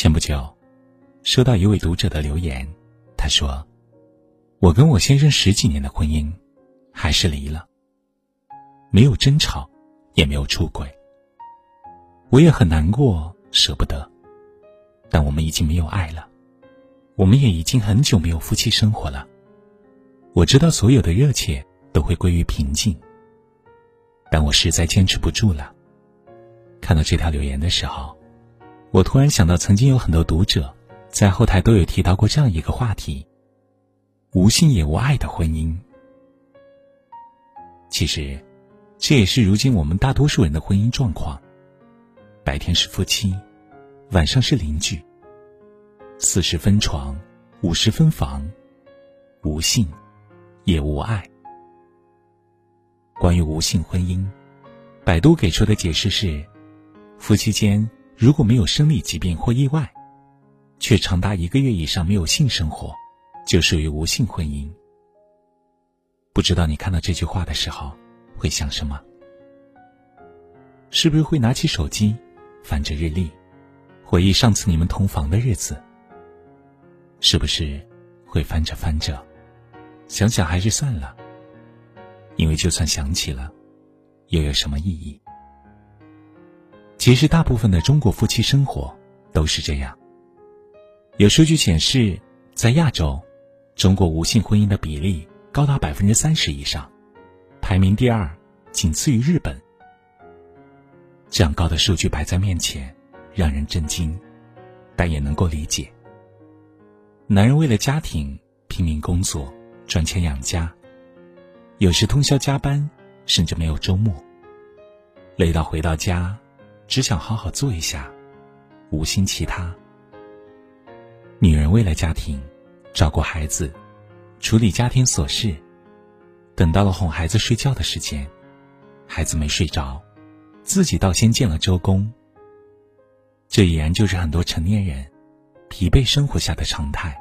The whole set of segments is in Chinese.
前不久，收到一位读者的留言，他说：“我跟我先生十几年的婚姻，还是离了。没有争吵，也没有出轨。我也很难过，舍不得。但我们已经没有爱了，我们也已经很久没有夫妻生活了。我知道所有的热切都会归于平静，但我实在坚持不住了。看到这条留言的时候。”我突然想到，曾经有很多读者在后台都有提到过这样一个话题：无性也无爱的婚姻。其实，这也是如今我们大多数人的婚姻状况。白天是夫妻，晚上是邻居。四十分床，五十分房，无性也无爱。关于无性婚姻，百度给出的解释是：夫妻间。如果没有生理疾病或意外，却长达一个月以上没有性生活，就属于无性婚姻。不知道你看到这句话的时候会想什么？是不是会拿起手机，翻着日历，回忆上次你们同房的日子？是不是会翻着翻着，想想还是算了？因为就算想起了，又有什么意义？其实，大部分的中国夫妻生活都是这样。有数据显示，在亚洲，中国无性婚姻的比例高达百分之三十以上，排名第二，仅次于日本。这样高的数据摆在面前，让人震惊，但也能够理解。男人为了家庭拼命工作，赚钱养家，有时通宵加班，甚至没有周末，累到回到家。只想好好坐一下，无心其他。女人为了家庭，照顾孩子，处理家庭琐事，等到了哄孩子睡觉的时间，孩子没睡着，自己倒先见了周公。这已然就是很多成年人疲惫生活下的常态。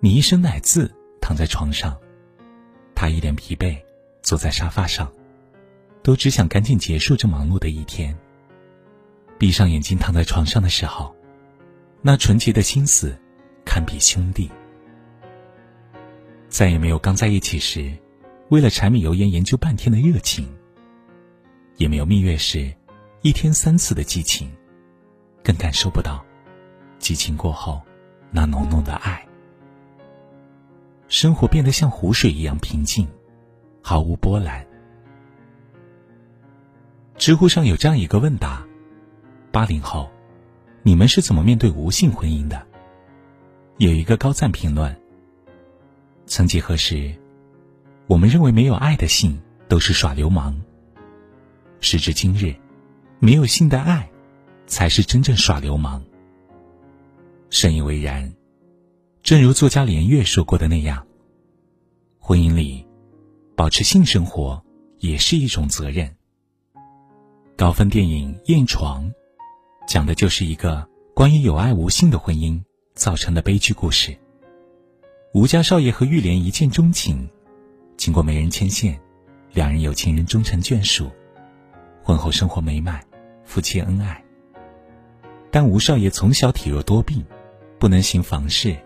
你一声奶字躺在床上，他一脸疲惫坐在沙发上，都只想赶紧结束这忙碌的一天。闭上眼睛躺在床上的时候，那纯洁的心思，堪比兄弟。再也没有刚在一起时，为了柴米油盐研究半天的热情，也没有蜜月时，一天三次的激情，更感受不到，激情过后，那浓浓的爱。生活变得像湖水一样平静，毫无波澜。知乎上有这样一个问答。八零后，你们是怎么面对无性婚姻的？有一个高赞评论。曾几何时，我们认为没有爱的性都是耍流氓。时至今日，没有性的爱，才是真正耍流氓。深以为然。正如作家连岳说过的那样，婚姻里，保持性生活也是一种责任。高分电影《艳床》。讲的就是一个关于有爱无性的婚姻造成的悲剧故事。吴家少爷和玉莲一见钟情，经过媒人牵线，两人有情人终成眷属，婚后生活美满，夫妻恩爱。但吴少爷从小体弱多病，不能行房事。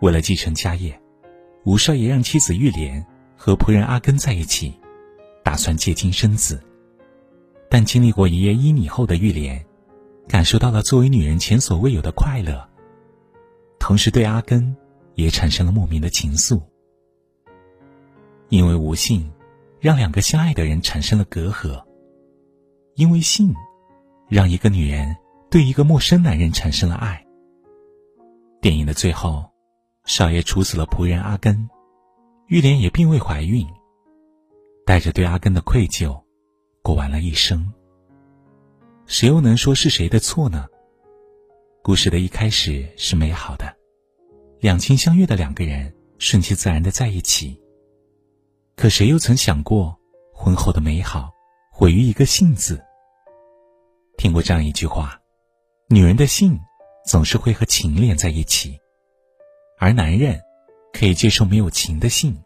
为了继承家业，吴少爷让妻子玉莲和仆人阿根在一起，打算借精生子。但经历过一夜一米后的玉莲，感受到了作为女人前所未有的快乐，同时对阿根也产生了莫名的情愫。因为无性，让两个相爱的人产生了隔阂；因为性，让一个女人对一个陌生男人产生了爱。电影的最后，少爷处死了仆人阿根，玉莲也并未怀孕，带着对阿根的愧疚。过完了一生，谁又能说是谁的错呢？故事的一开始是美好的，两情相悦的两个人顺其自然的在一起。可谁又曾想过，婚后的美好毁于一个“性”字？听过这样一句话：女人的性总是会和情连在一起，而男人可以接受没有情的性。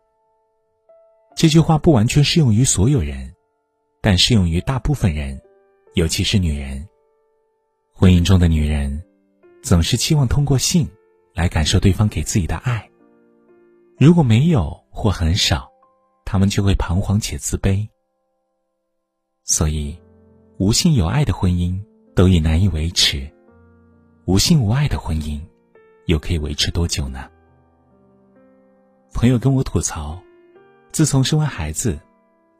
这句话不完全适用于所有人。但适用于大部分人，尤其是女人。婚姻中的女人，总是期望通过性来感受对方给自己的爱。如果没有或很少，她们就会彷徨且自卑。所以，无性有爱的婚姻都已难以维持，无性无爱的婚姻，又可以维持多久呢？朋友跟我吐槽，自从生完孩子，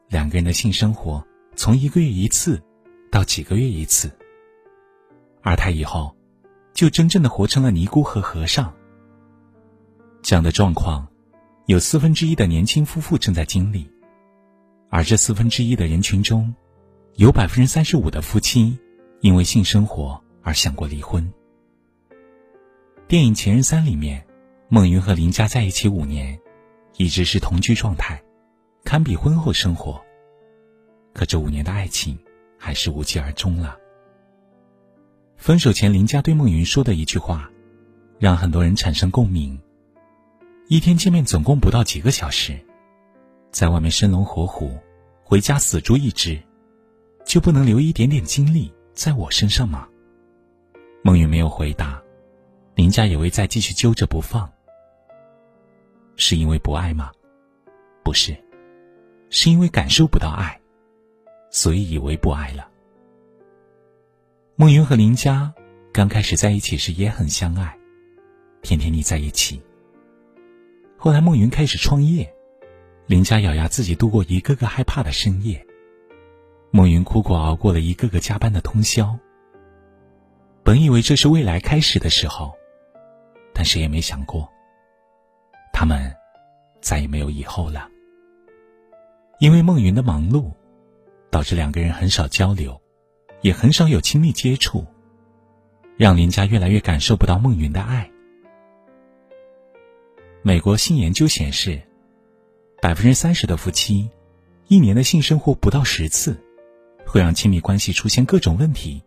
两个人的性生活从一个月一次，到几个月一次。二胎以后，就真正的活成了尼姑和和尚。这样的状况，有四分之一的年轻夫妇正在经历，而这四分之一的人群中，有百分之三十五的夫妻因为性生活而想过离婚。电影《前任三》里面，孟云和林佳在一起五年，一直是同居状态，堪比婚后生活。可这五年的爱情，还是无疾而终了。分手前，林佳对孟云说的一句话，让很多人产生共鸣。一天见面总共不到几个小时，在外面生龙活虎，回家死猪一只，就不能留一点点精力在我身上吗？孟云没有回答，林佳也未再继续揪着不放。是因为不爱吗？不是，是因为感受不到爱，所以以为不爱了。孟云和林佳刚开始在一起时也很相爱，天天腻在一起。后来孟云开始创业，林佳咬牙自己度过一个个害怕的深夜。孟云苦苦熬过了一个个加班的通宵。本以为这是未来开始的时候，但谁也没想过，他们再也没有以后了。因为孟云的忙碌，导致两个人很少交流。也很少有亲密接触，让林佳越来越感受不到孟云的爱。美国性研究显示，百分之三十的夫妻，一年的性生活不到十次，会让亲密关系出现各种问题，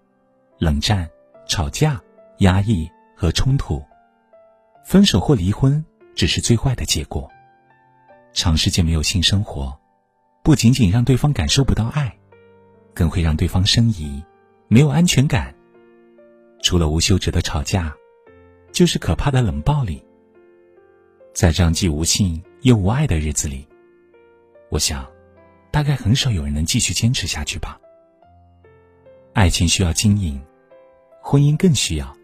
冷战、吵架、压抑和冲突，分手或离婚只是最坏的结果。长时间没有性生活，不仅仅让对方感受不到爱。更会让对方生疑，没有安全感。除了无休止的吵架，就是可怕的冷暴力。在这样既无性又无爱的日子里，我想，大概很少有人能继续坚持下去吧。爱情需要经营，婚姻更需要。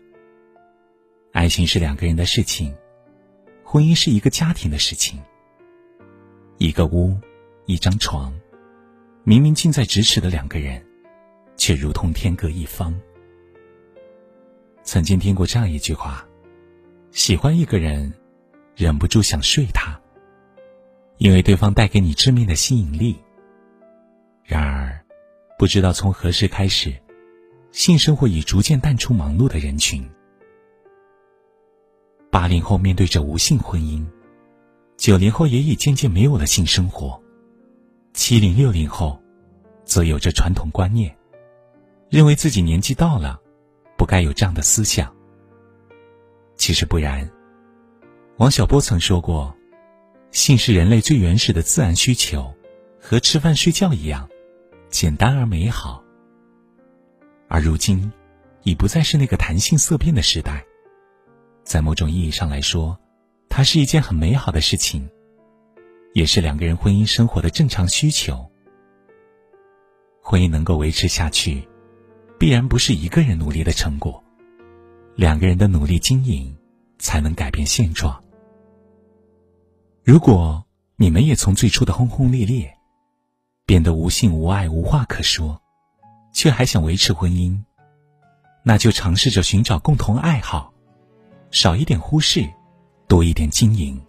爱情是两个人的事情，婚姻是一个家庭的事情。一个屋，一张床。明明近在咫尺的两个人，却如同天各一方。曾经听过这样一句话：喜欢一个人，忍不住想睡他，因为对方带给你致命的吸引力。然而，不知道从何时开始，性生活已逐渐淡出忙碌的人群。八零后面对着无性婚姻，九零后也已渐渐没有了性生活。七零六零后，则有着传统观念，认为自己年纪到了，不该有这样的思想。其实不然，王小波曾说过：“性是人类最原始的自然需求，和吃饭睡觉一样，简单而美好。”而如今，已不再是那个谈性色变的时代，在某种意义上来说，它是一件很美好的事情。也是两个人婚姻生活的正常需求。婚姻能够维持下去，必然不是一个人努力的成果，两个人的努力经营，才能改变现状。如果你们也从最初的轰轰烈烈，变得无性无爱无话可说，却还想维持婚姻，那就尝试着寻找共同爱好，少一点忽视，多一点经营。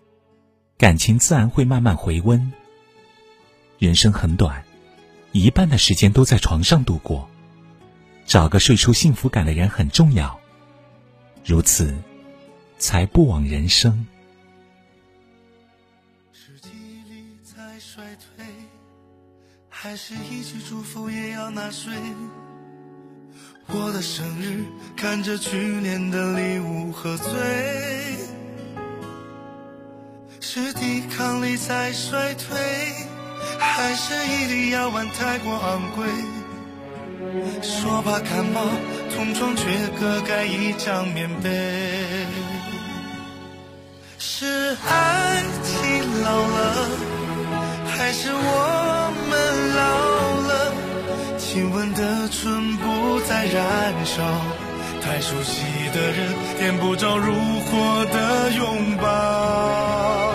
感情自然会慢慢回温。人生很短，一半的时间都在床上度过，找个睡出幸福感的人很重要。如此，才不枉人生。是记忆力在衰退，还是一句祝福也要纳税？我的生日，看着去年的礼物喝醉。是抵抗力在衰退，还是一粒药丸太过昂贵？说怕感冒，同床却各盖一张棉被。是爱情老了，还是我们老了？亲吻的唇不再燃烧，太熟悉的人，点不着如火的拥抱。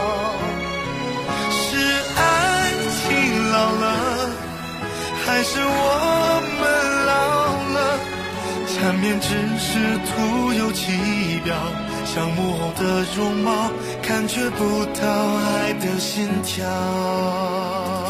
难免只是徒有其表，像木偶的容貌，感觉不到爱的心跳。